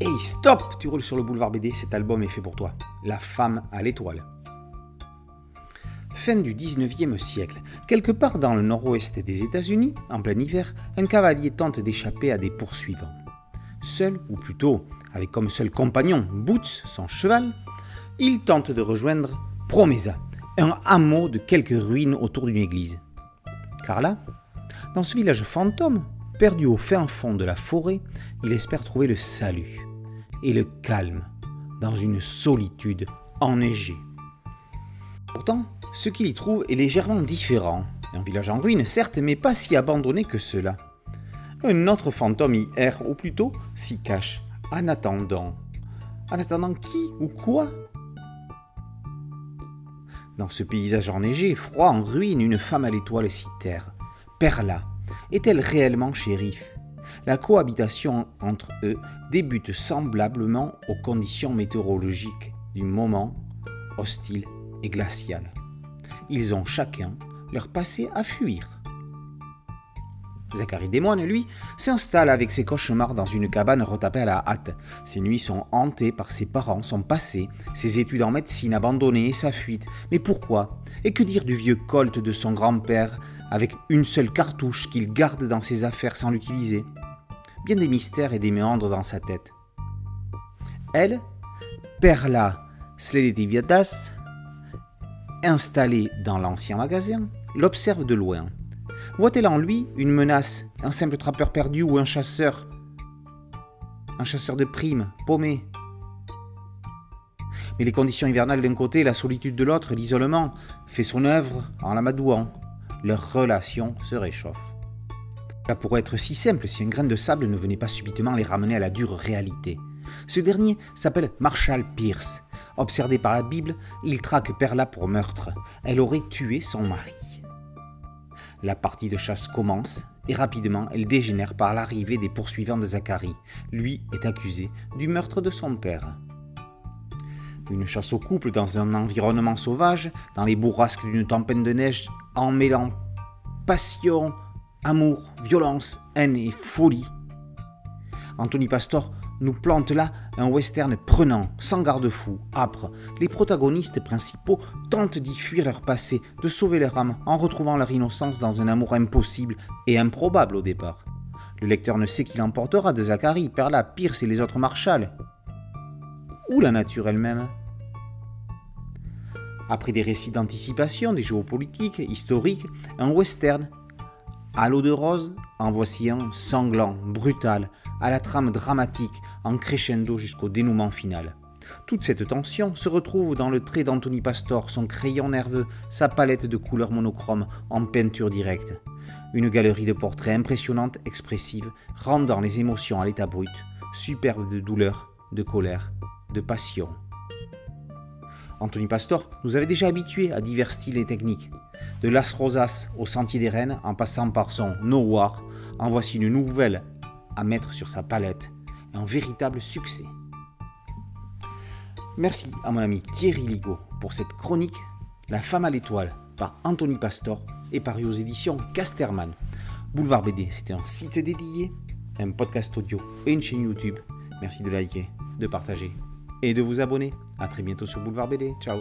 Hey, stop Tu roules sur le boulevard BD, cet album est fait pour toi. La femme à l'étoile. Fin du 19e siècle, quelque part dans le nord-ouest des États-Unis, en plein hiver, un cavalier tente d'échapper à des poursuivants. Seul, ou plutôt avec comme seul compagnon Boots, son cheval, il tente de rejoindre Promesa, un hameau de quelques ruines autour d'une église. Car là, dans ce village fantôme, perdu au fin fond de la forêt, il espère trouver le salut et le calme dans une solitude enneigée. Pourtant, ce qu'il y trouve est légèrement différent. Un village en ruine, certes, mais pas si abandonné que cela. Un autre fantôme y erre, ou plutôt s'y cache, en attendant. En attendant qui ou quoi? Dans ce paysage enneigé, froid, en ruine, une femme à l'étoile s'y terre. Perla, est-elle réellement shérif? La cohabitation entre eux débute semblablement aux conditions météorologiques du moment hostile et glacial. Ils ont chacun leur passé à fuir. Zachary Desmoines, lui, s'installe avec ses cauchemars dans une cabane retapée à la hâte. Ses nuits sont hantées par ses parents, son passé, ses études en médecine abandonnées et sa fuite. Mais pourquoi? Et que dire du vieux Colt de son grand-père, avec une seule cartouche qu'il garde dans ses affaires sans l'utiliser? Bien des mystères et des méandres dans sa tête. Elle, Perla Sledetiviadas, installée dans l'ancien magasin, l'observe de loin. Voit-elle en lui une menace, un simple trappeur perdu ou un chasseur Un chasseur de primes, paumé? Mais les conditions hivernales d'un côté, la solitude de l'autre, l'isolement, fait son œuvre en l'amadouant. Leur relation se réchauffe. Ça pourrait être si simple si un grain de sable ne venait pas subitement les ramener à la dure réalité. Ce dernier s'appelle Marshall Pierce. Observé par la Bible, il traque Perla pour meurtre. Elle aurait tué son mari. La partie de chasse commence et rapidement elle dégénère par l'arrivée des poursuivants de Zacharie. Lui est accusé du meurtre de son père. Une chasse au couple dans un environnement sauvage, dans les bourrasques d'une tempête de neige, en mêlant passion, amour, violence, haine et folie. Anthony Pastor nous plante là un western prenant, sans garde-fou, âpre. Les protagonistes principaux tentent d'y fuir leur passé, de sauver leur âme en retrouvant leur innocence dans un amour impossible et improbable au départ. Le lecteur ne sait qui l'emportera de Zachary, Perla, Pierce et les autres Marshall. Ou la nature elle-même. Après des récits d'anticipation, des géopolitiques, historiques, un western à l'eau de rose, en voici un sanglant, brutal, à la trame dramatique, en crescendo jusqu'au dénouement final. Toute cette tension se retrouve dans le trait d'Anthony Pastor, son crayon nerveux, sa palette de couleurs monochromes en peinture directe. Une galerie de portraits impressionnante, expressive, rendant les émotions à l'état brut, superbe de douleur, de colère, de passion. Anthony Pastor nous avait déjà habitués à divers styles et techniques. De Las Rosas au Sentier des Rennes, en passant par son No War, en voici une nouvelle à mettre sur sa palette. Un véritable succès. Merci à mon ami Thierry Ligo pour cette chronique La femme à l'étoile par Anthony Pastor et paru aux éditions Casterman. Boulevard BD, c'était un site dédié, un podcast audio et une chaîne YouTube. Merci de liker, de partager et de vous abonner. A très bientôt sur Boulevard BD. Ciao